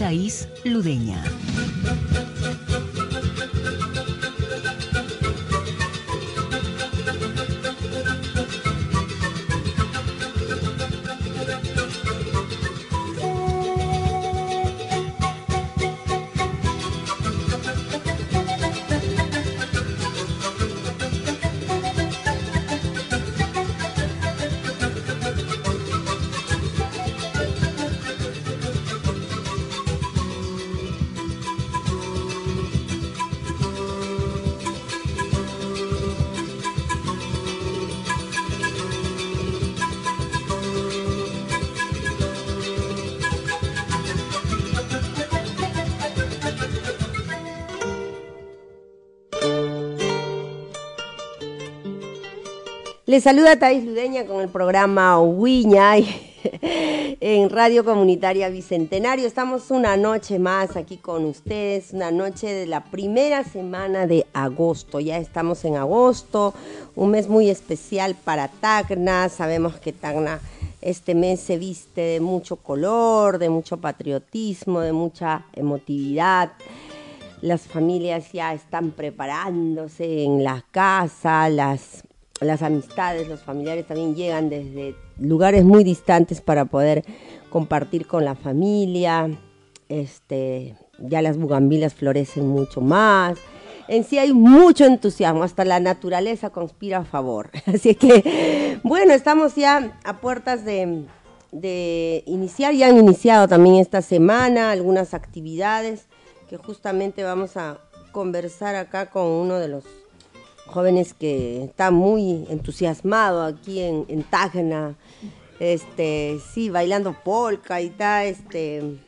Thais Ludeña. Les saluda Thais Ludeña con el programa Huiña en Radio Comunitaria Bicentenario. Estamos una noche más aquí con ustedes, una noche de la primera semana de agosto. Ya estamos en agosto, un mes muy especial para Tacna. Sabemos que Tacna este mes se viste de mucho color, de mucho patriotismo, de mucha emotividad. Las familias ya están preparándose en la casa, las las amistades, los familiares también llegan desde lugares muy distantes para poder compartir con la familia. Este, ya las bugambilas florecen mucho más. En sí hay mucho entusiasmo, hasta la naturaleza conspira a favor. Así que, bueno, estamos ya a puertas de, de iniciar, ya han iniciado también esta semana algunas actividades que justamente vamos a conversar acá con uno de los jóvenes que está muy entusiasmado aquí en, en este, sí, bailando polka y está, este,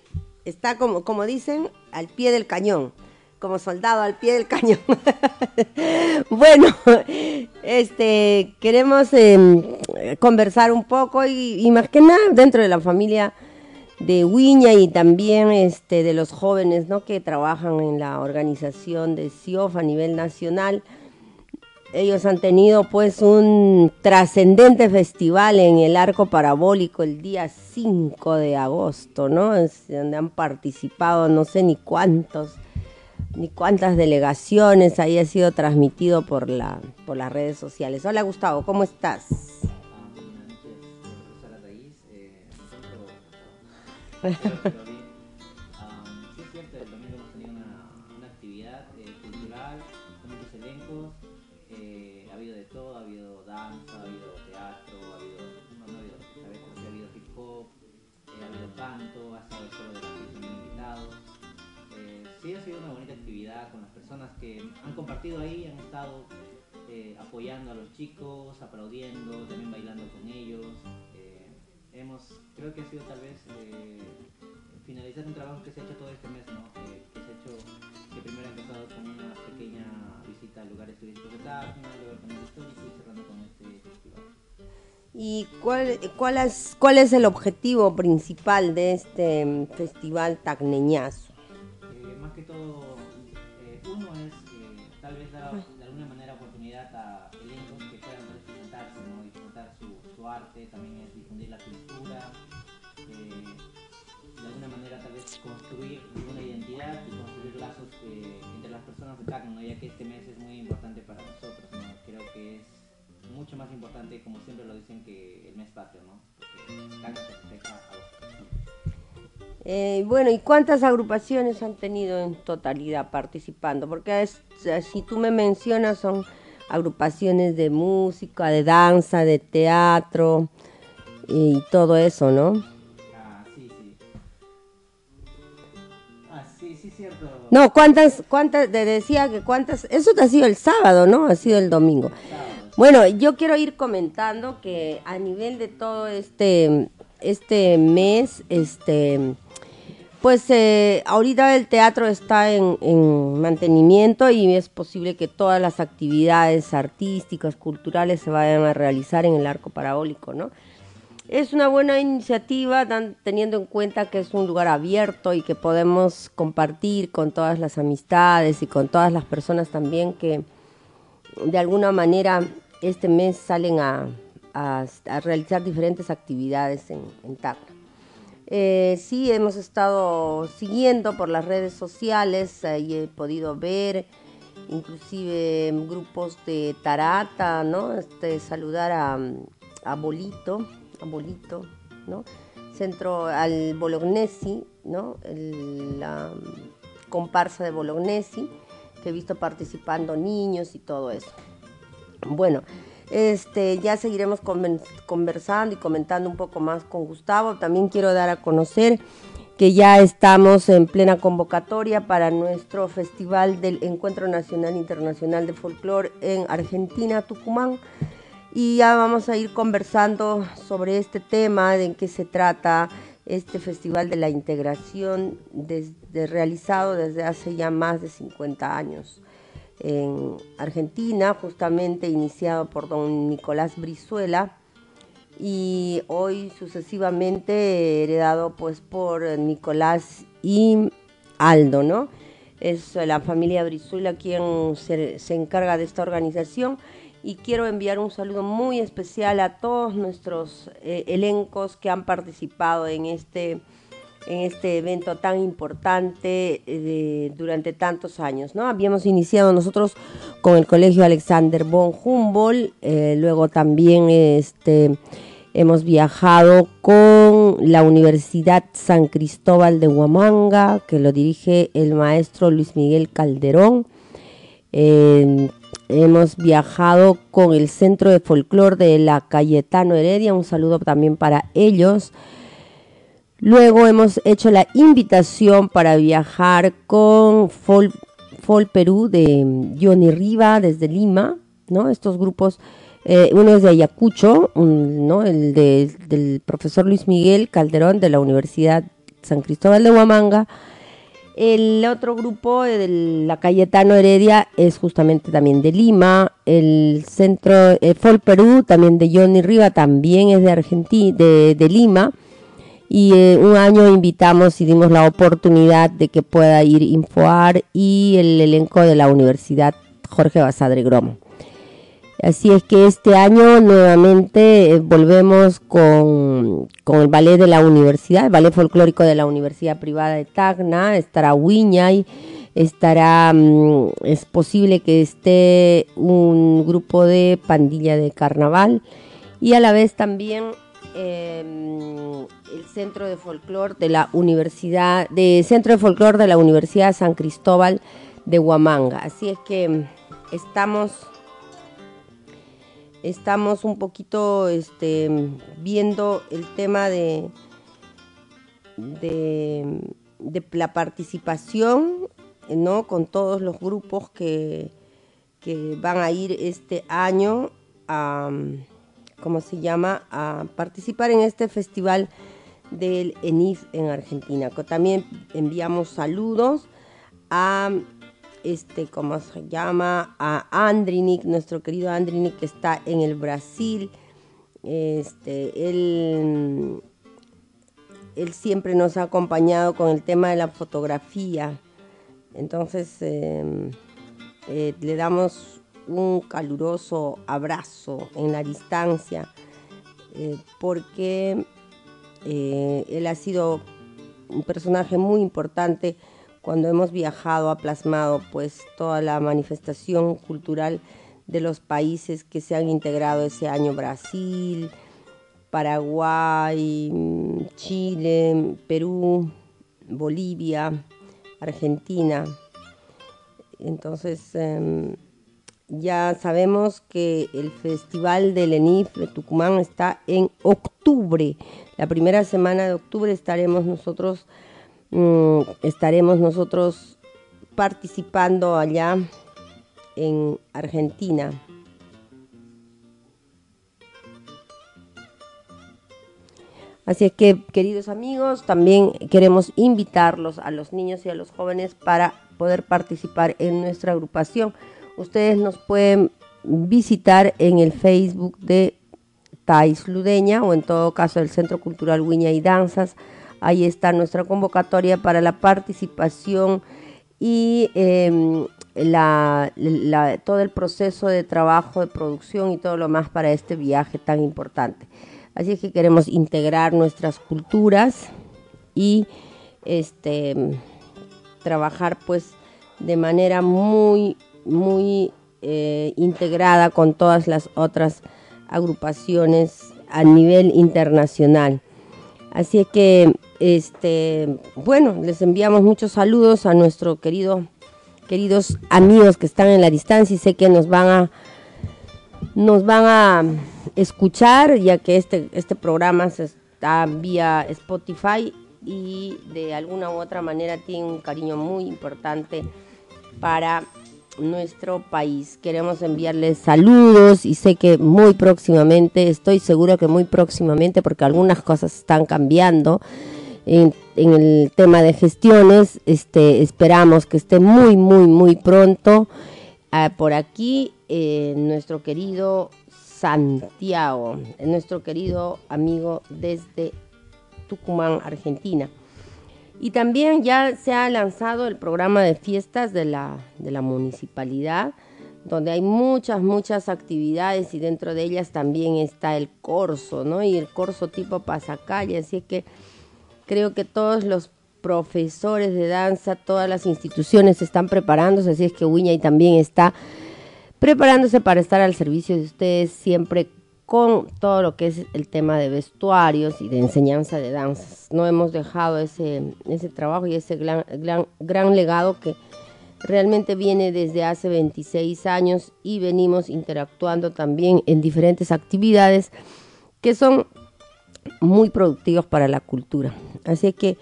está como, como dicen, al pie del cañón, como soldado al pie del cañón. bueno, este, queremos em, conversar un poco y, y, más que nada dentro de la familia de Wiña y también este, de los jóvenes ¿no? que trabajan en la organización de CIOF a nivel nacional ellos han tenido pues un trascendente festival en el arco parabólico el día 5 de agosto, ¿no? Es donde han participado no sé ni cuántos, ni cuántas delegaciones, ahí ha sido transmitido por, la, por las redes sociales. Hola Gustavo, ¿cómo estás? compartido ahí, han estado eh, apoyando a los chicos, aplaudiendo, también bailando con ellos. Eh, hemos, creo que ha sido tal vez eh, finalizar un trabajo que se ha hecho todo este mes, ¿no? que se ha hecho, que primero ha empezado con una pequeña visita a lugares turísticos de Tacna, luego con el histórico y cerrando con este festival. ¿Y cuál, cuál, es, cuál es el objetivo principal de este mm, festival tacneñazo? Ya que este mes es muy importante para nosotros, ¿no? creo que es mucho más importante, como siempre lo dicen, que el mes patrio, ¿no? porque Tacna se festeja. Eh, bueno, ¿y cuántas agrupaciones han tenido en totalidad participando? Porque si tú me mencionas son agrupaciones de música, de danza, de teatro y todo eso, ¿no? No, ¿cuántas, cuántas, te decía que cuántas, eso te ha sido el sábado, ¿no? Ha sido el domingo. Bueno, yo quiero ir comentando que a nivel de todo este, este mes, este Pues eh, ahorita el teatro está en, en, mantenimiento y es posible que todas las actividades artísticas, culturales se vayan a realizar en el arco parabólico, ¿no? Es una buena iniciativa teniendo en cuenta que es un lugar abierto y que podemos compartir con todas las amistades y con todas las personas también que de alguna manera este mes salen a, realizar diferentes actividades en, en. Eh, sí, hemos estado siguiendo por las redes sociales y he podido ver inclusive grupos de Tarata, ¿no? Este, saludar a Bolito, a Bolito, ¿no? Centro al Bolognesi, ¿no? la comparsa de Bolognesi, que he visto participando niños y todo eso. Bueno, este, ya seguiremos conversando y comentando un poco más con Gustavo. También quiero dar a conocer que ya estamos en plena convocatoria para nuestro Festival del Encuentro Nacional Internacional de Folclore en Argentina, Tucumán. Y ya vamos a ir conversando sobre este tema, de en qué se trata este Festival de la Integración desde, realizado desde hace ya más de 50 años en Argentina, justamente iniciado por don Nicolás Brizuela y hoy sucesivamente heredado pues por Nicolás y Aldo, ¿no? Es la familia Brizuela quien se, se encarga de esta organización y quiero enviar un saludo muy especial a todos nuestros eh, elencos que han participado en este en este evento tan importante eh, durante tantos años. ¿no? Habíamos iniciado nosotros con el Colegio Alexander von Humboldt, eh, luego también este, hemos viajado con la Universidad San Cristóbal de Huamanga, que lo dirige el maestro Luis Miguel Calderón. Hemos viajado con el Centro de Folclor de la Cayetano Heredia, un saludo también para ellos. Luego hemos hecho la invitación para viajar con Fol, Perú de Johnny Riva desde Lima, ¿no? Estos grupos, eh, uno es de Ayacucho, ¿no? El del profesor Luis Miguel Calderón de la Universidad San Cristóbal de Huamanga. El otro grupo de la Cayetano Heredia es justamente también de Lima. El centro eh, Fol Perú, también de Johnny Riva, también es de Argentina, de, de Lima y eh, un año invitamos y dimos la oportunidad de que pueda ir Infoar y el elenco de la Universidad Jorge Basadre Gromo. Así es que este año nuevamente eh, volvemos con, el ballet de la universidad, el ballet folclórico de la Universidad Privada de Tacna, estará Wiñay, estará, mm, es posible que esté un grupo de pandilla de carnaval y a la vez también Em, el Centro de Folclor de la Universidad, de Centro de Folclor de la Universidad San Cristóbal de Huamanga. Así es que estamos estamos un poquito este, viendo el tema de, de, la participación ¿no? con todos los grupos que, que van a ir este año a como se llama, a participar en este festival del ENIF en Argentina. También enviamos saludos a este, ¿cómo se llama? A Andrinik, nuestro querido Andrinik que está en el Brasil. Este, él, él siempre nos ha acompañado con el tema de la fotografía. Entonces, em, eh, le damos un caluroso abrazo en la distancia, eh, porque eh, él ha sido un personaje muy importante cuando hemos viajado, ha plasmado pues toda la manifestación cultural de los países que se han integrado ese año, Brasil, Paraguay, Chile, Perú, Bolivia, Argentina. Entonces, em, ya sabemos que el Festival del ENIF de Tucumán está en octubre. La primera semana de octubre estaremos nosotros, mm, estaremos nosotros participando allá en Argentina. Así es que, queridos amigos, también queremos invitarlos a los niños y a los jóvenes para poder participar en nuestra agrupación. Ustedes nos pueden visitar en el Facebook de Tais Ludeña o en todo caso el Centro Cultural Huiña y Danzas. Ahí está nuestra convocatoria para la participación y em, todo el proceso de trabajo, de producción y todo lo más para este viaje tan importante. Así es que queremos integrar nuestras culturas y este trabajar pues de manera muy muy eh, integrada con todas las otras agrupaciones a nivel internacional. Así que este bueno, les enviamos muchos saludos a nuestro querido queridos amigos que están en la distancia y sé que nos van a nos van a escuchar, ya que este, este programa se está vía Spotify y de alguna u otra manera tiene un cariño muy importante para nuestro país. Queremos enviarles saludos y sé que muy próximamente, estoy seguro que muy próximamente, porque algunas cosas están cambiando en, el tema de gestiones, este, esperamos que esté muy, muy, muy pronto ah, por aquí eh, nuestro querido Santiago, nuestro querido amigo desde Tucumán, Argentina. Y también ya se ha lanzado el programa de fiestas de la, de la municipalidad, donde hay muchas, muchas actividades y dentro de ellas también está el corso, ¿no? Y el corso tipo pasacalle, así es que creo que todos los profesores de danza, todas las instituciones están preparándose, así es que y también está preparándose para estar al servicio de ustedes siempre con todo lo que es el tema de vestuarios y de enseñanza de danzas. No hemos dejado ese, ese trabajo y ese gran, gran, legado que realmente viene desde hace 26 años y venimos interactuando también en diferentes actividades que son muy productivos para la cultura. Así que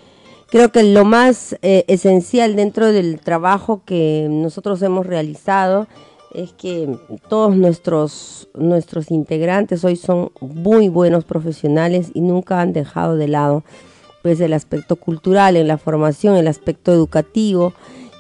creo que lo más eh, esencial dentro del trabajo que nosotros hemos realizado es que todos nuestros, nuestros integrantes hoy son muy buenos profesionales y nunca han dejado de lado pues el aspecto cultural, en la formación, el aspecto educativo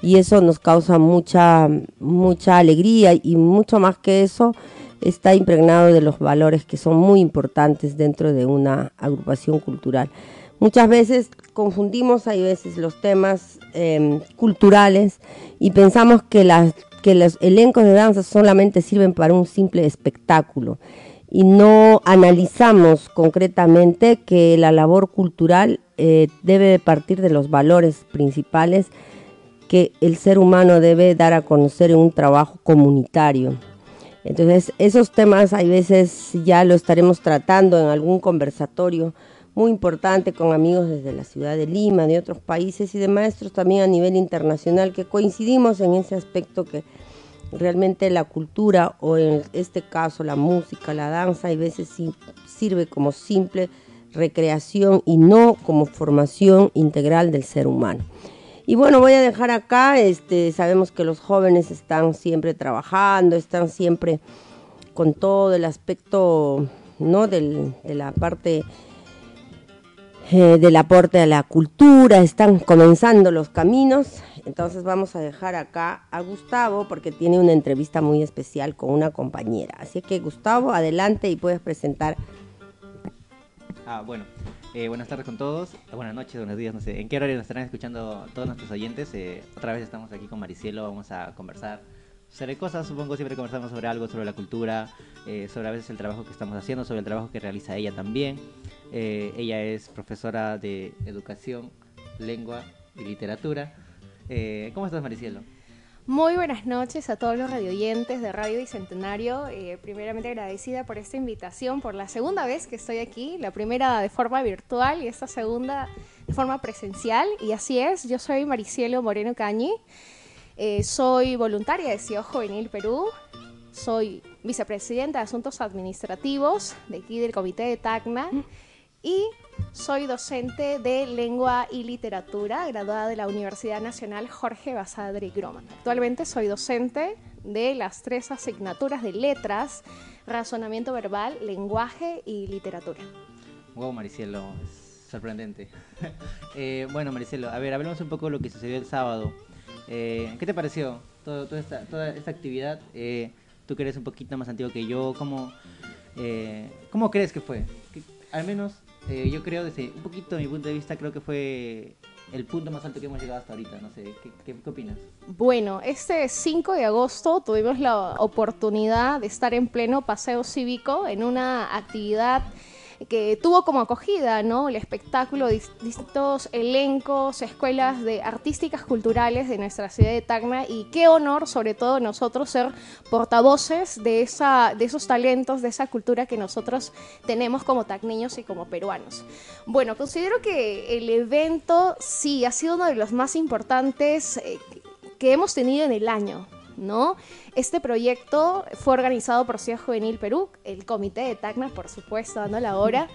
y eso nos causa mucha mucha alegría y mucho más que eso está impregnado de los valores que son muy importantes dentro de una agrupación cultural. Muchas veces confundimos, hay veces los temas em, culturales y pensamos que las que los elencos de danza solamente sirven para un simple espectáculo y no analizamos concretamente que la labor cultural eh, debe partir de los valores principales que el ser humano debe dar a conocer en un trabajo comunitario. Entonces, esos temas hay veces ya lo estaremos tratando en algún conversatorio muy importante con amigos desde la ciudad de Lima, de otros países y de maestros también a nivel internacional que coincidimos en ese aspecto que realmente la cultura o en este caso la música, la danza, a veces sirve como simple recreación y no como formación integral del ser humano. Y bueno, voy a dejar acá, este, sabemos que los jóvenes están siempre trabajando, están siempre con todo el aspecto ¿no? de la parte eh, del aporte a la cultura, están comenzando los caminos. Entonces vamos a dejar acá a Gustavo porque tiene una entrevista muy especial con una compañera. Así que Gustavo, adelante y puedes presentar. Ah, bueno. Eh, buenas tardes con todos. Buenas noches, buenos días, no sé. ¿En qué horario nos estarán escuchando todos nuestros oyentes? Eh, otra vez estamos aquí con Maricielo, vamos a conversar sobre cosas, supongo siempre conversamos sobre algo, sobre la cultura, sobre a veces el trabajo que estamos haciendo, sobre el trabajo que realiza ella también. Eh, ella es profesora de educación, lengua y literatura. Eh, ¿Cómo estás, Maricielo? Muy buenas noches a todos los radioyentes de Radio Bicentenario. Eh, primeramente agradecida por esta invitación, por la segunda vez que estoy aquí, la primera de forma virtual y esta segunda de forma presencial. Y así es, yo soy Maricielo Moreno Cañi, soy voluntaria de CIO Juvenil Perú, soy vicepresidenta de Asuntos Administrativos de aquí del Comité de TACNA y soy docente de lengua y literatura, graduada de la Universidad Nacional Jorge Basadre Groman. Actualmente soy docente de las tres asignaturas de letras, razonamiento verbal, lenguaje y literatura. Wow, Maricelo, es sorprendente. Eh, bueno, Maricelo, a ver, hablemos un poco de lo que sucedió el sábado. Eh, ¿Qué te pareció toda, esta, actividad? Eh, tú eres un poquito más antiguo que yo, ¿cómo, ¿cómo crees que fue? al menos yo creo, desde un poquito de mi punto de vista, creo que fue el punto más alto que hemos llegado hasta ahorita. No sé, ¿qué, qué, opinas? Bueno, este 5 de agosto tuvimos la oportunidad de estar en pleno paseo cívico en una actividad que tuvo como acogida ¿no? el espectáculo de distintos elencos, escuelas de artísticas culturales de nuestra ciudad de Tacna y qué honor sobre todo nosotros ser portavoces de, esa, de esos talentos, de esa cultura que nosotros tenemos como tacneños y como peruanos. Bueno, considero que el evento sí ha sido uno de los más importantes eh, que hemos tenido en el año. ¿No? Este proyecto fue organizado por Ciudad Juvenil Perú, el Comité de Tacna, por supuesto, dando la hora,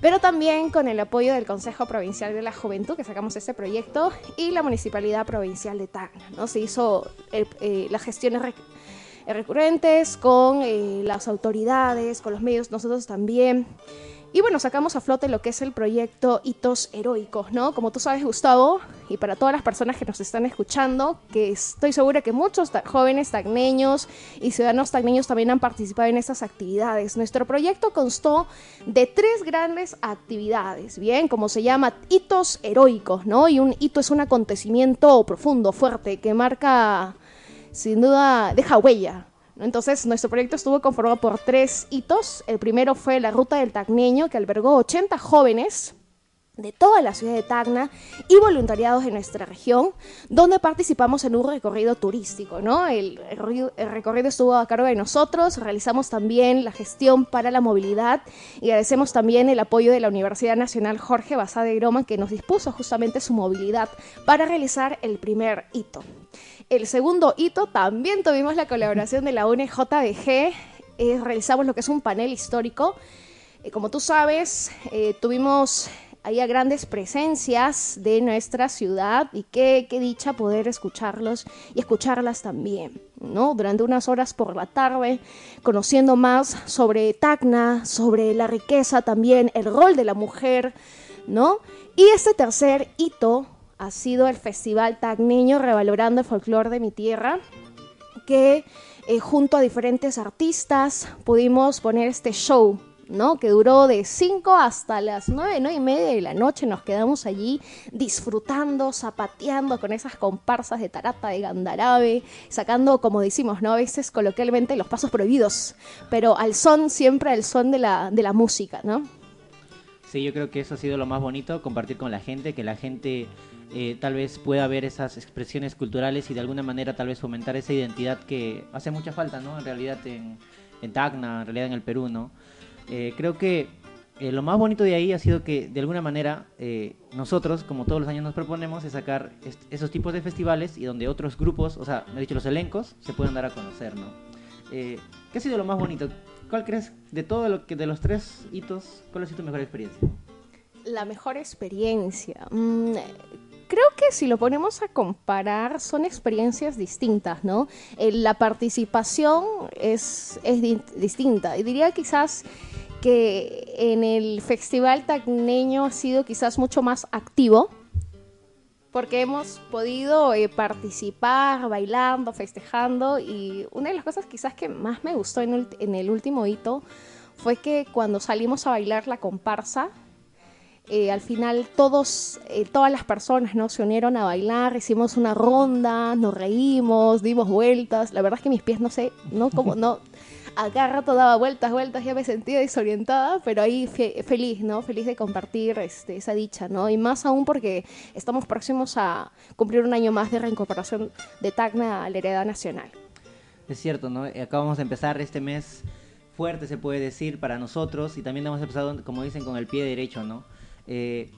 pero también con el apoyo del Consejo Provincial de la Juventud, que sacamos este proyecto, y la Municipalidad Provincial de Tacna, ¿no? Se hizo eh, eh, las gestiones recurrentes con eh, las autoridades, con los medios, nosotros también. Y bueno, sacamos a flote lo que es el proyecto Hitos Heroicos, ¿no? Como tú sabes, Gustavo, y para todas las personas que nos están escuchando, que estoy segura que muchos jóvenes tagneños y ciudadanos tagneños también han participado en estas actividades. Nuestro proyecto constó de tres grandes actividades, ¿bien? Como se llama hitos heroicos, ¿no? Y un hito es un acontecimiento profundo, fuerte, que marca, sin duda, deja huella, entonces, nuestro proyecto estuvo conformado por tres hitos. El primero fue la Ruta del Tacneño, que albergó 80 jóvenes de toda la ciudad de Tacna y voluntariados de nuestra región, donde participamos en un recorrido turístico. ¿no? El, recorrido estuvo a cargo de nosotros, realizamos también la gestión para la movilidad y agradecemos también el apoyo de la Universidad Nacional Jorge Basá de Groma, que nos dispuso justamente su movilidad para realizar el primer hito. El segundo hito también tuvimos la colaboración de la UNJBG, eh, realizamos lo que es un panel histórico. Eh, como tú sabes, eh, tuvimos ahí grandes presencias de nuestra ciudad y qué, qué dicha poder escucharlos y escucharlas también, ¿no? Durante unas horas por la tarde, conociendo más sobre Tacna, sobre la riqueza también, el rol de la mujer, ¿no? Y este tercer hito ha sido el Festival Tagneño Revalorando el Folclore de mi Tierra, que eh, junto a diferentes artistas pudimos poner este show, ¿no? Que duró de 5 hasta las 9, 9 y media de la noche. Nos quedamos allí disfrutando, zapateando con esas comparsas de tarata, de gandarabe, sacando, como decimos, ¿no? A veces coloquialmente los pasos prohibidos, pero al son, siempre al son de la, de la música, ¿no? Sí, yo creo que eso ha sido lo más bonito, compartir con la gente, que la gente eh, tal vez pueda ver esas expresiones culturales y de alguna manera tal vez fomentar esa identidad que hace mucha falta, ¿no? En realidad en, en Tacna, en realidad en el Perú, ¿no? Eh, creo que eh, lo más bonito de ahí ha sido que de alguna manera nosotros, como todos los años nos proponemos, es sacar esos tipos de festivales y donde otros grupos, o sea, me he dicho los elencos, se pueden dar a conocer, ¿no? ¿Qué ha sido lo más bonito? ¿Cuál crees de todo lo que de los tres hitos, cuál ha sido tu mejor experiencia? La mejor experiencia. Mm, creo que si lo ponemos a comparar son experiencias distintas, ¿no? Eh, la participación es, es distinta y diría quizás que en el Festival Tacneño ha sido quizás mucho más activo porque hemos podido eh, participar bailando, festejando y una de las cosas quizás que más me gustó en en el último hito fue que cuando salimos a bailar la comparsa, eh, al final todos, eh, todas las personas ¿no? se unieron a bailar, hicimos una ronda, nos reímos, dimos vueltas. La verdad es que mis pies no sé, no como no. Acá rato daba vueltas, vueltas, ya me sentía desorientada, pero ahí feliz, ¿no? Feliz de compartir este, esa dicha, ¿no? Y más aún porque estamos próximos a cumplir un año más de reincorporación de Tacna a la heredad nacional. Es cierto, ¿no? Acabamos de empezar este mes fuerte, se puede decir, para nosotros y también hemos empezado, como dicen, con el pie derecho, ¿no? Eh,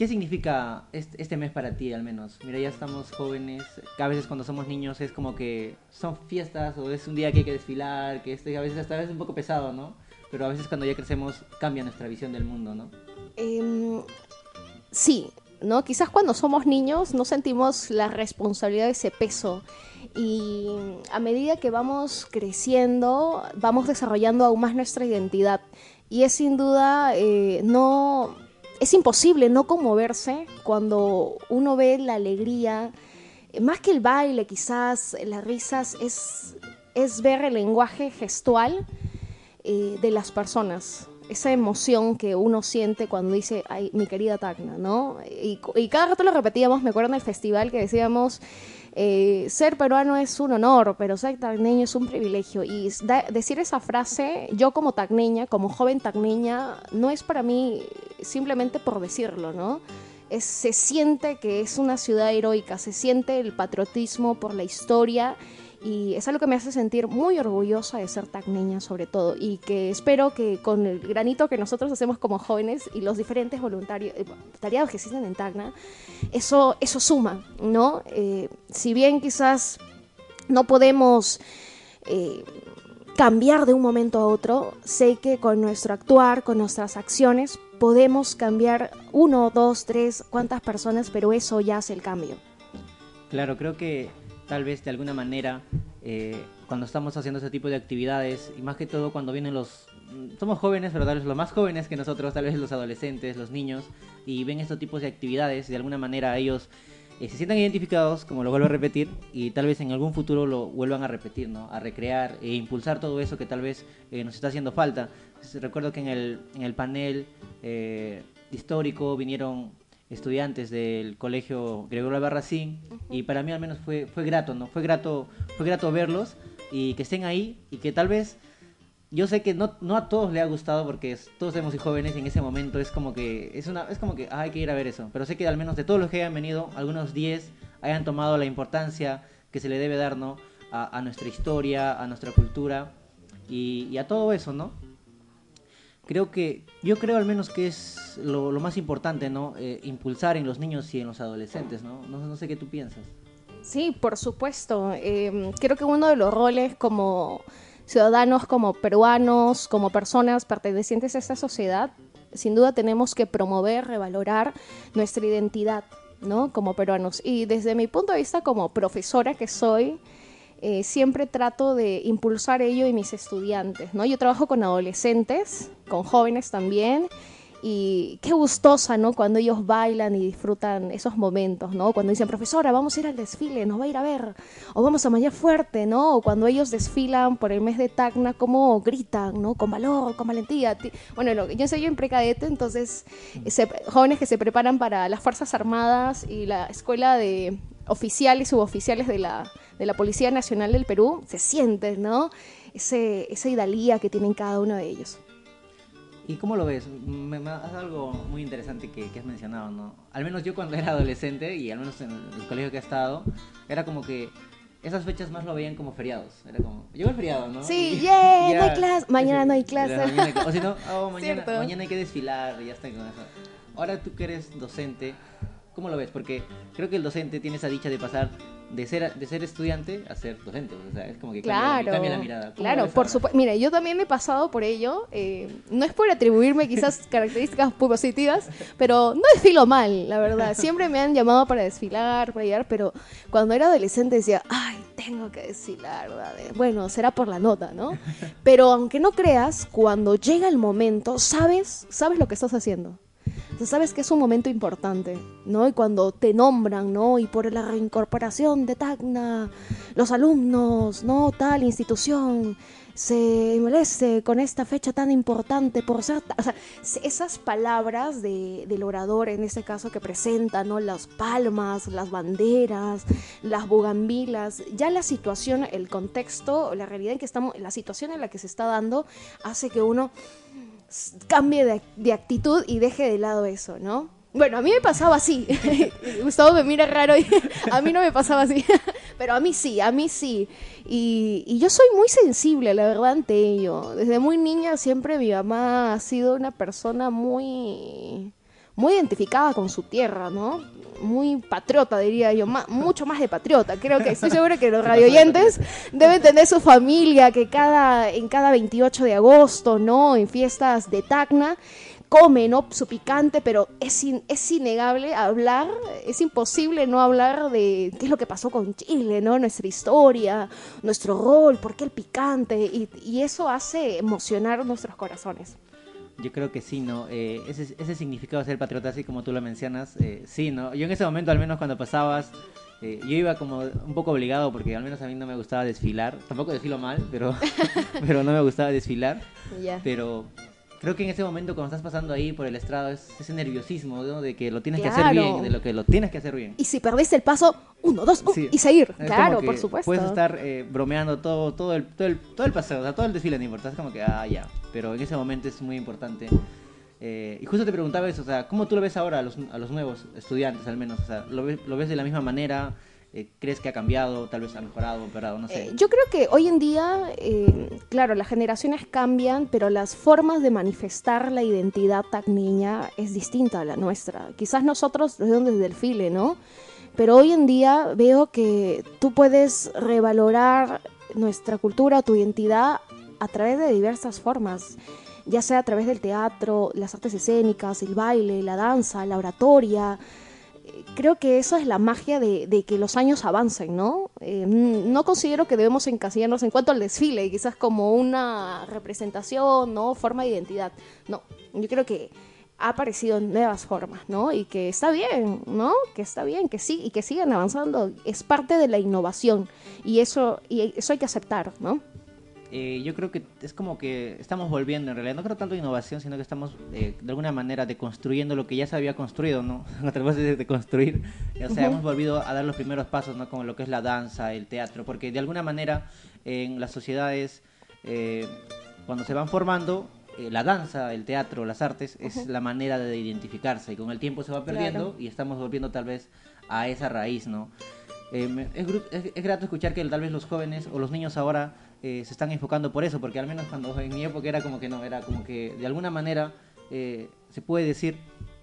¿Qué significa este, mes para ti al menos? Mira, ya estamos jóvenes, a veces cuando somos niños es como que son fiestas o es un día que hay que desfilar, que este a veces hasta es un poco pesado, ¿no? Pero a veces cuando ya crecemos cambia nuestra visión del mundo, ¿no? Em, sí, ¿no? Quizás cuando somos niños no sentimos la responsabilidad de ese peso y a medida que vamos creciendo vamos desarrollando aún más nuestra identidad y es sin duda eh, no es imposible no conmoverse cuando uno ve la alegría, más que el baile, quizás las risas, es, es ver el lenguaje gestual eh, de las personas. Esa emoción que uno siente cuando dice, ay, mi querida Tacna, ¿no? Y, y cada rato lo repetíamos, me acuerdo en el festival que decíamos, eh, ser peruano es un honor, pero ser tacneño es un privilegio. Y decir esa frase, yo como tacneña, como joven tacneña, no es para mí simplemente por decirlo, ¿no? se siente que es una ciudad heroica, se siente el patriotismo por la historia y es algo que me hace sentir muy orgullosa de ser tacneña sobre todo y que espero que con el granito que nosotros hacemos como jóvenes y los diferentes voluntarios, eh, voluntariados que existen en Tacna, eso, eso suma, ¿no? Eh, si bien quizás no podemos... Eh, cambiar de un momento a otro, sé que con nuestro actuar, con nuestras acciones, podemos cambiar uno, dos, tres, cuántas personas, pero eso ya hace el cambio. Claro, creo que tal vez de alguna manera, eh, cuando estamos haciendo ese tipo de actividades, y más que todo cuando vienen los... Somos jóvenes, pero tal vez los más jóvenes que nosotros, tal vez los adolescentes, los niños, y ven estos tipos de actividades, de alguna manera ellos eh, se sientan identificados, como lo vuelvo a repetir, y tal vez en algún futuro lo vuelvan a repetir, ¿no? A recrear e impulsar todo eso que tal vez eh, nos está haciendo falta. Recuerdo que en el, en el panel histórico vinieron estudiantes del colegio Gregorio Albarracín y para mí al menos fue, fue grato, ¿no? Fue grato, fue grato verlos y que estén ahí y que tal vez yo sé que no, no a todos le ha gustado porque todos somos jóvenes y en ese momento es como que es una es como que ah, hay que ir a ver eso, pero sé que al menos de todos los que hayan venido, algunos 10 hayan tomado la importancia que se le debe dar, ¿no? A, nuestra historia, a nuestra cultura y, y a todo eso, ¿no? Creo que, yo creo al menos que es lo, más importante, ¿no? Eh, impulsar en los niños y en los adolescentes, ¿no? No, sé qué tú piensas. Sí, por supuesto. Em, creo que uno de los roles como ciudadanos, como peruanos, como personas pertenecientes a esta sociedad, sin duda tenemos que promover, revalorar nuestra identidad, ¿no? Como peruanos. Y desde mi punto de vista como profesora que soy, eh, siempre trato de impulsar ello y mis estudiantes, ¿no? Yo trabajo con adolescentes, con jóvenes también, y qué gustosa, ¿no? Cuando ellos bailan y disfrutan esos momentos, ¿no? Cuando dicen, profesora, vamos a ir al desfile, nos va a ir a ver, o vamos a mañana fuerte, ¿no? O cuando ellos desfilan por el mes de Tacna, como gritan, ¿no? Con valor, con valentía. Bueno, yo soy en precadete, entonces, jóvenes que se preparan para las Fuerzas Armadas y la escuela de oficiales suboficiales de la de la Policía Nacional del Perú, se siente, ¿no? Ese, esa idalía que tienen cada uno de ellos. ¿Y cómo lo ves? Me, es algo muy interesante que, has mencionado, ¿no? Al menos yo cuando era adolescente y al menos en el colegio que he estado, era como que esas fechas más lo veían como feriados. Era como, llegó el feriado, ¿no? Sí, yeah, no hay clase, mañana no hay clase. o si no, oh, mañana, mañana hay que desfilar y ya está con eso. Ahora tú que eres docente, ¿cómo lo ves? Porque creo que el docente tiene esa dicha de pasar de ser, de ser estudiante a ser docente. O sea, es como que cambia, la mirada. Claro, por supuesto. Mire, yo también me he pasado por ello. Eh, no es por atribuirme quizás características positivas, pero no desfilo mal, la verdad. Siempre me han llamado para desfilar, para llegar, pero cuando era adolescente decía, ay, tengo que desfilar, ¿verdad? Bueno, será por la nota, ¿no? Pero aunque no creas, cuando llega el momento, sabes, sabes lo que estás haciendo sabes que es un momento importante, ¿no? Y cuando te nombran, ¿no? Y por la reincorporación de Tacna, los alumnos, ¿no? Tal institución se merece con esta fecha tan importante por ser... Esas palabras de, del orador, en este caso, que presenta, ¿no? Las palmas, las banderas, las bugambilas, ya la situación, el contexto, la realidad en que estamos, la situación en la que se está dando, hace que uno cambie de, actitud y deje de lado eso, ¿no? Bueno, a mí me pasaba así. Gustavo me mira raro y a mí no me pasaba así. Pero a mí sí, a mí sí. Y, y, yo soy muy sensible, la verdad, ante ello. Desde muy niña siempre mi mamá ha sido una persona muy muy identificada con su tierra, ¿no? Muy patriota, diría yo, mucho más de patriota. Creo que estoy segura que los radioyentes deben tener su familia, que cada, en cada 28 de agosto, ¿no? En fiestas de Tacna, come, ¿no? Su picante, pero es, es innegable hablar, es imposible no hablar de qué es lo que pasó con Chile, ¿no? Nuestra historia, nuestro rol, por qué el picante, y, y eso hace emocionar nuestros corazones. Yo creo que sí, ¿no? Eh, ese, ese significado de ser patriota, así como tú lo mencionas, eh, sí, ¿no? Yo en ese momento, al menos cuando pasabas, eh, yo iba como un poco obligado porque al menos a mí no me gustaba desfilar. Tampoco desfilo mal, pero, pero no me gustaba desfilar. Ya. Pero creo que en ese momento cuando estás pasando ahí por el estrado es ese nerviosismo, ¿no? De que lo tienes que hacer bien, de lo que lo tienes que hacer bien. Y si perdiste el paso, uno, dos, uh, Sí. y seguir. Es Claro, por supuesto. Puedes estar eh, bromeando todo, todo, el, todo, el, todo el paseo, o sea, todo el desfile no importa. Es como que, ah, ya. Pero en ese momento es muy importante. Eh, y justo te preguntaba eso, o sea, ¿cómo tú lo ves ahora a los, a los nuevos estudiantes al menos? O sea, ¿lo ves, lo ves de la misma manera? Eh, ¿Crees que ha cambiado? Tal vez ha mejorado, no sé. Eh, yo creo que hoy en día, eh, claro, las generaciones cambian, pero las formas de manifestar la identidad tacneña es distinta a la nuestra. Quizás nosotros desde el file, ¿no? Pero hoy en día veo que tú puedes revalorar nuestra cultura, tu identidad a través de diversas formas, ya sea a través del teatro, las artes escénicas, el baile, la danza, la oratoria. Creo que eso es la magia de, de que los años avancen, ¿no? Eh, no considero que debemos encasillarnos en cuanto al desfile, quizás como una representación, ¿no? Forma de identidad. No, yo creo que ha aparecido nuevas formas, ¿no? Y que está bien, ¿no? Que está bien, que sí, y que sigan avanzando. Es parte de la innovación y eso, y eso hay que aceptar, ¿no? Eh, yo creo que es como que estamos volviendo en realidad, no creo tanto innovación, sino que estamos eh, de alguna manera deconstruyendo lo que ya se había construido, ¿no? A través de, de construir, o sea, hemos volvido a dar los primeros pasos, ¿no? Como lo que es la danza, el teatro, porque de alguna manera en las sociedades, eh, cuando se van formando, eh, la danza, el teatro, las artes, es la manera de identificarse y con el tiempo se va perdiendo y estamos volviendo tal vez a esa raíz, ¿no? Eh, es, es- es grato escuchar que tal vez los jóvenes o los niños ahora eh, se están enfocando por eso, porque al menos cuando en mi época era como que no, era como que de alguna manera eh, se puede decir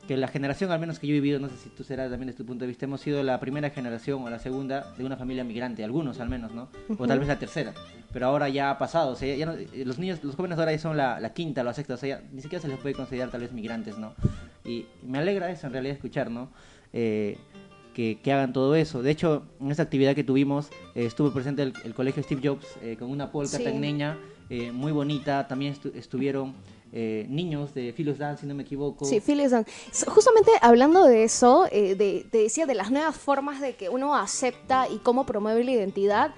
que la generación al menos que yo he vivido, no sé si tú serás también desde tu punto de vista, hemos sido la primera generación o la segunda de una familia migrante, algunos al menos, ¿no? O tal vez la tercera, pero ahora ya ha pasado, o sea, ya no- eh, los niños, los jóvenes ahora ya son la, la quinta la sexta, o sea, ya ni siquiera se les puede considerar tal vez migrantes, ¿no? Y me alegra eso en realidad escuchar, ¿no? Eh, que, que hagan todo eso. De hecho, en esa actividad que tuvimos, eh, estuvo presente el, el colegio Steve Jobs eh, con una polka Sí. tagneña eh, muy bonita. También estu- estuvieron eh, niños de Philos Dance, si no me equivoco. Sí, Phyllis. S- Justamente hablando de eso, eh, de, te decía de las nuevas formas de que uno acepta y cómo promueve la identidad.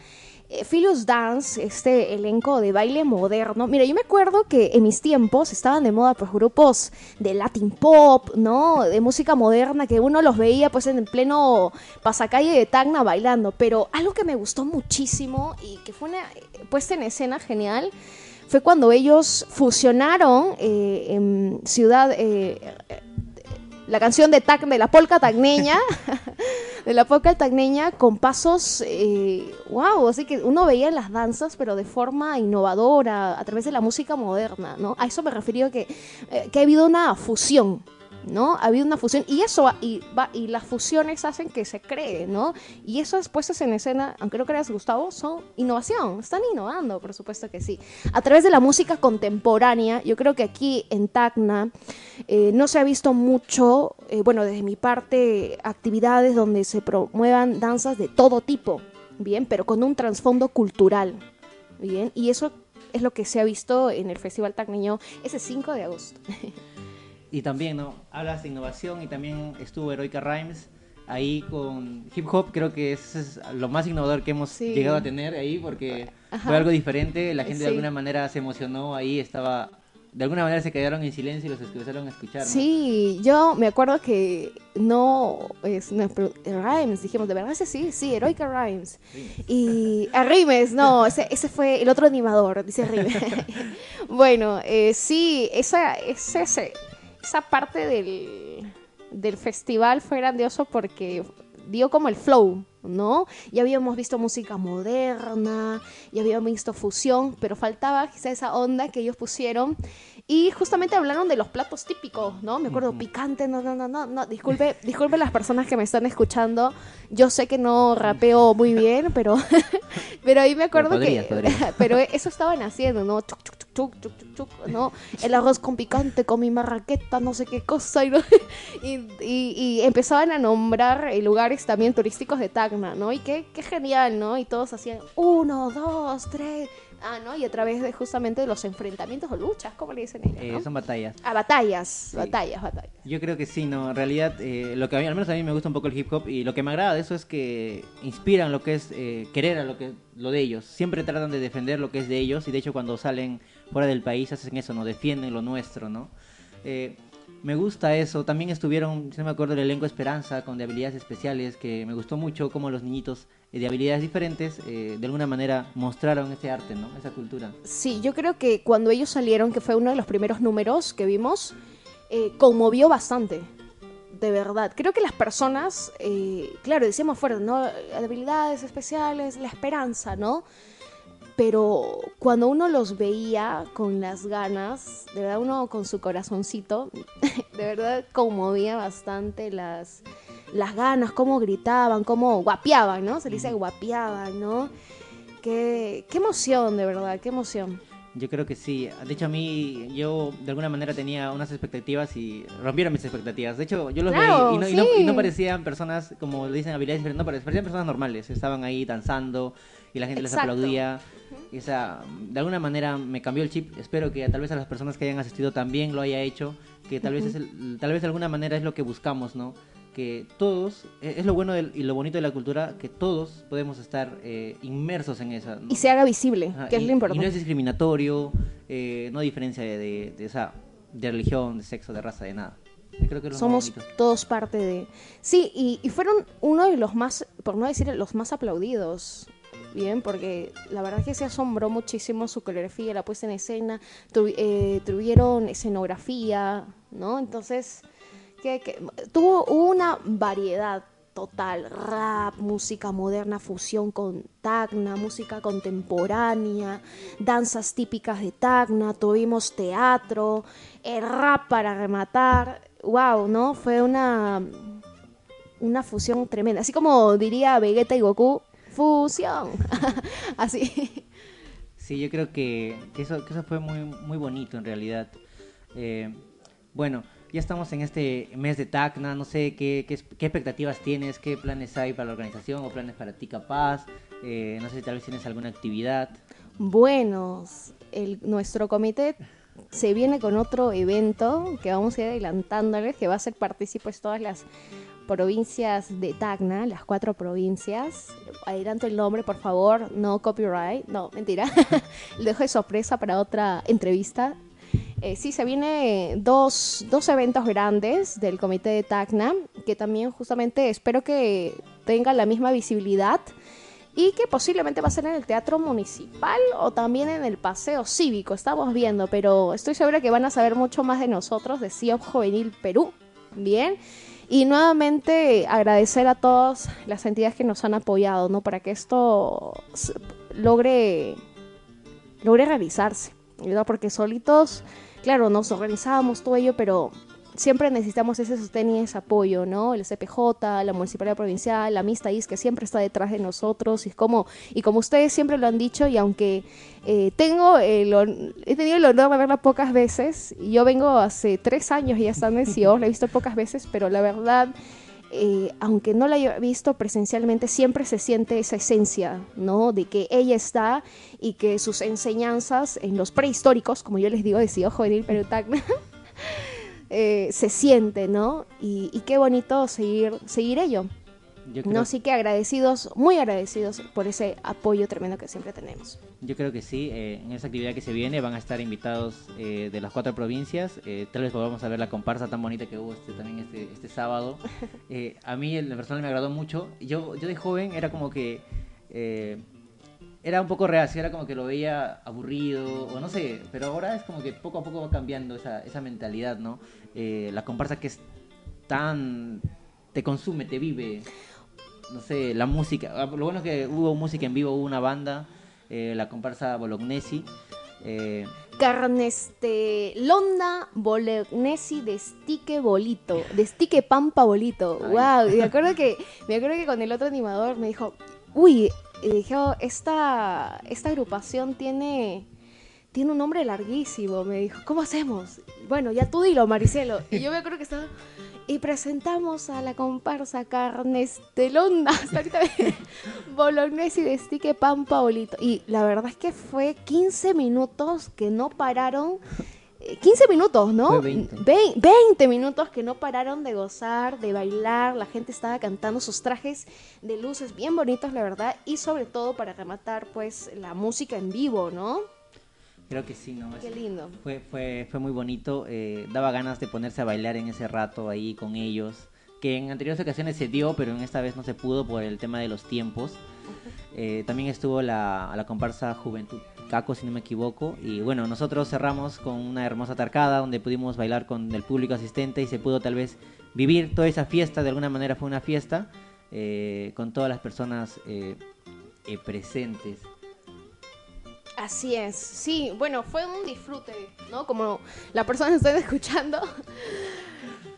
Eh, Dance, este elenco de baile moderno. Mira, yo me acuerdo que en mis tiempos estaban de moda pues grupos de Latin pop, ¿no? De música moderna que uno los veía pues en pleno pasacalle de Tacna bailando. Pero algo que me gustó muchísimo y que fue una eh, puesta en escena genial fue cuando ellos fusionaron eh, en Ciudad, eh, la canción de, Tac, de la polca tagneña, de la polca tagneña con pasos, eh, wow, así que uno veía las danzas, pero de forma innovadora, a través de la música moderna, ¿no? A eso me refiero que, eh, que ha habido una fusión. ¿No? Ha habido una fusión y eso va- y, va, y las fusiones hacen que se cree, ¿no? Y esas puestas en escena, aunque no creas Gustavo, son innovación, están innovando, por supuesto que sí. A través de la música contemporánea, yo creo que aquí en Tacna eh, no se ha visto mucho, eh, bueno, desde mi parte, actividades donde se promuevan danzas de todo tipo, bien, pero con un trasfondo cultural, bien, y eso es lo que se ha visto en el Festival Tacneño ese 5 de agosto. Y también, ¿no? Hablas de innovación y también estuvo Heroica Rhymes ahí con hip hop. Creo que eso es lo más innovador que hemos Sí. llegado a tener ahí porque Ajá. fue algo diferente. La gente de Sí. alguna manera se emocionó ahí, estaba. De alguna manera se quedaron en silencio y los empezaron a escuchar. ¿no? Sí, yo me acuerdo que no, es, no, Rhymes, dijimos, ¿de verdad ese sí? Sí, Heroica Rhymes. Y a Rimes, no, ese, ese fue el otro animador, dice Rimes. bueno, eh, sí, esa, esa, ese- esa parte del, del festival fue grandioso porque dio como el flow, ¿no? Ya habíamos visto música moderna, ya habíamos visto fusión, pero faltaba quizá esa onda que ellos pusieron. Y justamente hablaron de los platos típicos, ¿no? Me acuerdo, picante, no, no, no, no, no. Disculpe, disculpe las personas que me están escuchando. Yo sé que no rapeo muy bien, pero, pero ahí me acuerdo podrías, que... podrías. pero eso estaban haciendo, ¿no? Chuc, chuc, chuc, chuc, chuc, chuc, ¿no? El arroz con picante, con mi marraqueta, no sé qué cosa. Y, y, y- y empezaban a nombrar eh, lugares también turísticos de Tacna, ¿no? Y qué, qué genial, ¿no? Y todos hacían uno, dos, tres, Ah, ¿no? Y a través de justamente de los enfrentamientos o luchas, ¿cómo le dicen ellos? Eh, no? son batallas. Ah, batallas, batallas, batallas. Yo creo que sí, no. En realidad, eh, lo que a mí, al menos a mí me gusta un poco el hip hop y lo que me agrada de eso es que inspiran lo que es eh, querer a lo que lo de ellos. Siempre tratan de defender lo que es de ellos y de hecho cuando salen fuera del país hacen eso, no defienden lo nuestro, ¿no? Eh, me gusta eso. También estuvieron, si no me acuerdo, el elenco Esperanza con de habilidades especiales que me gustó mucho como los niñitos eh, de habilidades diferentes eh, de alguna manera mostraron ese arte, ¿no? Esa cultura. Sí, yo creo que cuando ellos salieron, que fue uno de los primeros números que vimos, eh, conmovió bastante. De verdad. Creo que las personas, eh, claro, decíamos fuerte, ¿no? Habilidades especiales, la esperanza, ¿no? Pero cuando uno los veía con las ganas, de verdad uno con su corazoncito, de verdad conmovía bastante las, las ganas, cómo gritaban, cómo guapeaban, ¿no? Se le dice guapeaban, ¿no? Qué, qué emoción, de verdad, qué emoción. Yo creo que sí. De hecho, a mí, yo de alguna manera tenía unas expectativas y rompieron mis expectativas. De hecho, yo los Claro, veía y no, y, no, y no parecían personas, como le dicen, habilidades diferentes, no, pare- parecían personas normales. Estaban ahí danzando y la gente les aplaudía. Sea, de alguna manera me cambió el chip. Espero que tal vez a las personas que hayan asistido también lo haya hecho. Que tal vez es el- tal vez de alguna manera es lo que buscamos, ¿no? Que todos, eh, es lo bueno del- y lo bonito de la cultura, que todos podemos estar eh, inmersos en esa. ¿no? Y se haga visible, Ajá, que es y- lo importante. Y no es discriminatorio, eh, no diferencia de, de, de esa, de religión, de sexo, de raza, de nada. Creo que es Somos todos parte de... Sí, y, y fueron uno de los más, por no decir los más aplaudidos. Bien, porque la verdad que se asombró muchísimo su coreografía, la puesta en escena, tuvi- eh, tuvieron escenografía, ¿no? Entonces, que, que- tuvo una variedad total, rap, música moderna, fusión con Tacna, música contemporánea, danzas típicas de Tacna, tuvimos teatro, el rap para rematar, wow, ¿no? Fue una, una fusión tremenda, así como diría Vegeta y Goku, fusión, así. Sí, yo creo que, que eso, que eso fue muy, muy bonito en realidad. Eh, bueno, ya estamos en este mes de Tacna, no sé qué, qué, qué expectativas tienes, qué planes hay para la organización o planes para ti capaz, eh, no sé si tal vez tienes alguna actividad. Buenos, el, nuestro comité se viene con otro evento que vamos a ir adelantándoles, que va a ser partícipes todas las provincias de Tacna, las cuatro provincias. Adelanto el nombre, por favor, no copyright, no, mentira. Lo dejo de sorpresa para otra entrevista. Eh, sí, se viene dos, dos eventos grandes del comité de Tacna, que también justamente espero que tengan la misma visibilidad y que posiblemente va a ser en el Teatro Municipal o también en el Paseo Cívico, estamos viendo, pero estoy segura que van a saber mucho más de nosotros, de CIOP Juvenil Perú, ¿bien? Y nuevamente agradecer a todas las entidades que nos han apoyado, ¿no? Para que esto logre, logre realizarse, ¿verdad? Porque solitos, claro, nos organizábamos todo ello, pero siempre necesitamos ese sostén y ese apoyo, ¿no? El CPJ, la Municipalidad Provincial, la Mista IS, que siempre está detrás de nosotros, y como, y como ustedes siempre lo han dicho, y aunque eh, tengo el, he tenido el honor de verla pocas veces, y yo vengo hace tres años ya estando en CEO, la he visto pocas veces, pero la verdad, eh, aunque no la haya visto presencialmente, siempre se siente esa esencia, ¿no? De que ella está y que sus enseñanzas en los prehistóricos, como yo les digo, de CEO Juvenil Perú Tacna, eh, se siente, ¿no? Y, y qué bonito seguir, seguir ello. Yo creo, No, sí que agradecidos, muy agradecidos por ese apoyo tremendo que siempre tenemos. yo creo que sí, eh, en esa actividad que se viene van a estar invitados eh, de las cuatro provincias, eh, tal vez podamos ver la comparsa tan bonita que hubo este, también este, este sábado. Eh, a mí en lo personal me agradó mucho, yo, yo de joven era como que... eh, era un poco reacio, era como que lo veía aburrido, o no sé, pero ahora es como que poco a poco va cambiando esa, esa mentalidad, ¿no? Eh, la comparsa que es tan... te consume, te vive, no sé, la música. Ah, Lo bueno es que hubo música en vivo, hubo una banda, eh, la comparsa Bolognesi. eh, Carnes de Londa Bolognesi de Stique Bolito, de Stique Pampa Bolito. Ay. Wow, me acuerdo que me acuerdo que con el otro animador me dijo, "Uy, y dijo, esta esta agrupación tiene tiene un nombre larguísimo. Me dijo, ¿cómo hacemos? Bueno, ya tú dilo, Maricelo. Y yo me acuerdo que estaba... Y presentamos a la comparsa Carnes de Londa, Bolognesi de Stique Pan Paolito. Y la verdad es que fue 15 minutos que no pararon 15 minutos, ¿no? 20. 20 minutos que no pararon de gozar, de bailar, la gente estaba cantando sus trajes de luces bien bonitos, la verdad, y sobre todo para rematar, pues, la música en vivo, ¿no? Creo que sí, ¿no? Qué lindo. Fue, fue, fue muy bonito, eh, daba ganas de ponerse a bailar en ese rato ahí con ellos, que en anteriores ocasiones se dio, pero en esta vez no se pudo por el tema de los tiempos. Eh, también estuvo la, la comparsa Juventud Caco, si no me equivoco. Y bueno, nosotros cerramos con una hermosa tarcada donde pudimos bailar con el público asistente y se pudo tal vez vivir toda esa fiesta. De alguna manera fue una fiesta eh, con todas las personas presentes. Así es, sí, bueno, fue un disfrute, ¿no? Como la persona que están escuchando.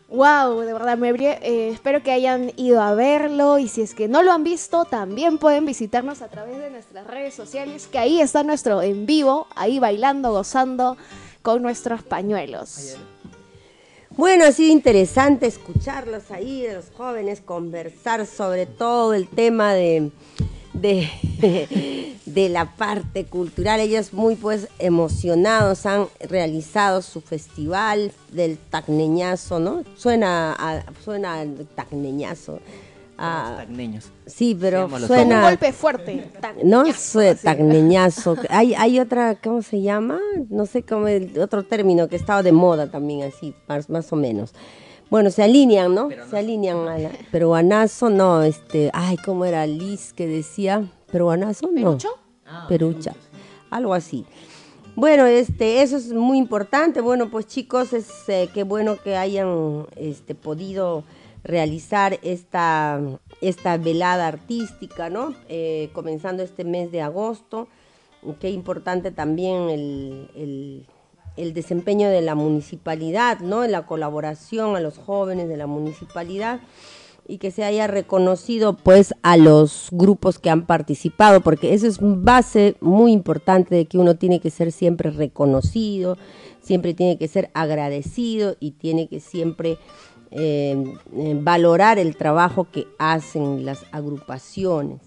Wow, de verdad, me abrí- eh, espero que hayan ido a verlo y si es que no lo han visto, también pueden visitarnos a través de nuestras redes sociales, que ahí está nuestro en vivo, ahí bailando, gozando con nuestros pañuelos. Bueno, ha sido interesante escucharlos ahí, de los jóvenes, conversar sobre todo el tema de, de, de la parte cultural. Ellos muy pues emocionados han realizado su festival del tacneñazo, ¿no? Suena a, suena al tacneñazo. a- Los tacneños. sí, pero los Con un suena... golpe fuerte. No, ya, Sue- así. tacneñazo. Hay, hay otra, ¿cómo se llama? No sé cómo, el otro término que estaba de moda también, así, más, más o menos. Bueno, se alinean, ¿no? Se alinean a la peruanazo, no, este, ay, ¿cómo era Liz que decía? ¿Peruanazo? No. ¿Perucho? Ah, Perucha, algo así. Bueno, este, eso es muy importante. Bueno, pues chicos, es eh, qué bueno que hayan este, podido realizar esta, esta velada artística, ¿no? Eh, comenzando este mes de agosto. Qué importante también el, el- el desempeño de la municipalidad, ¿no? La colaboración a los jóvenes de la municipalidad y que se haya reconocido pues a los grupos que han participado, porque eso es base muy importante de que uno tiene que ser siempre reconocido, siempre tiene que ser agradecido y tiene que siempre eh, eh, valorar el trabajo que hacen las agrupaciones.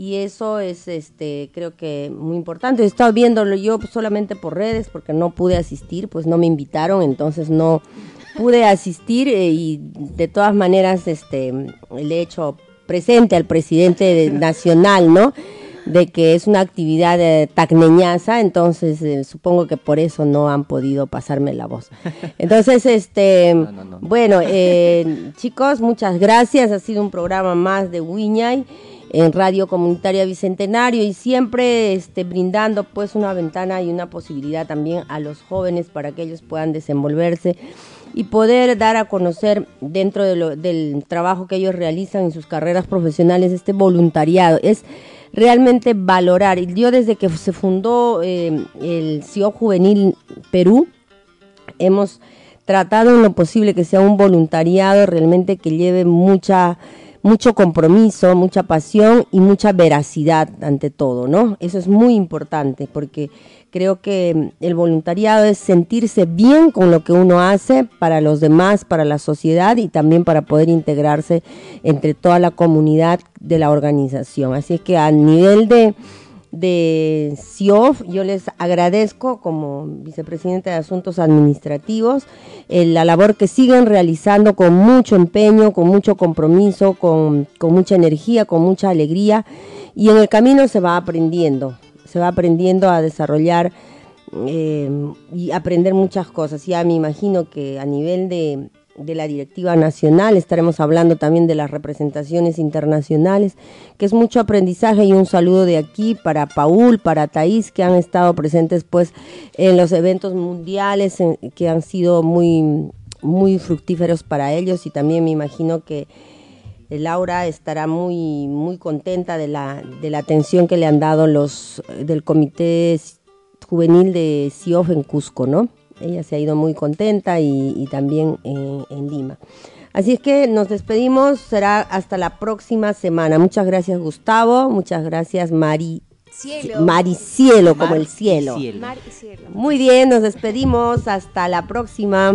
Y eso es, este, creo que muy importante. He estado viéndolo yo solamente por redes porque no pude asistir, pues no me invitaron, entonces no pude asistir eh, y de todas maneras, este, le he hecho presente al presidente de- nacional, ¿no? De que es una actividad eh, tacneñaza, entonces eh, supongo que por eso no han podido pasarme la voz. Entonces, este, No, no, no. bueno, eh, chicos, muchas gracias. Ha sido un programa más de Wiñay en Radio Comunitaria Bicentenario y siempre este, brindando pues una ventana y una posibilidad también a los jóvenes para que ellos puedan desenvolverse y poder dar a conocer dentro de lo- del trabajo que ellos realizan en sus carreras profesionales este voluntariado. Es realmente valorar. Yo desde que se fundó eh, el CIO Juvenil Perú, hemos tratado en lo posible que sea un voluntariado realmente que lleve mucha mucho compromiso, mucha pasión y mucha veracidad ante todo, ¿no? Eso es muy importante porque creo que el voluntariado es sentirse bien con lo que uno hace para los demás, para la sociedad y también para poder integrarse entre toda la comunidad de la organización. Así es que a nivel de de CIOF, yo les agradezco como vicepresidente de Asuntos Administrativos eh, la labor que siguen realizando con mucho empeño, con mucho compromiso, con, con mucha energía, con mucha alegría y en el camino se va aprendiendo, se va aprendiendo a desarrollar eh, y aprender muchas cosas. Ya me imagino que a nivel de, de la directiva nacional estaremos hablando también de las representaciones internacionales, que es mucho aprendizaje y un saludo de aquí para Paul, para Thais, que han estado presentes pues en los eventos mundiales que han sido muy, muy fructíferos para ellos y también me imagino que Laura estará muy muy contenta de la de la atención que le han dado los del comité juvenil de CIOF en Cusco, ¿no? Ella se ha ido muy contenta y, y también en, en Lima. Así es que nos despedimos, será hasta la próxima semana. Muchas gracias Gustavo, muchas gracias Mari Cielo. Mar y cielo, como el cielo. cielo. Mar y cielo. Muy bien, nos despedimos. Hasta la próxima.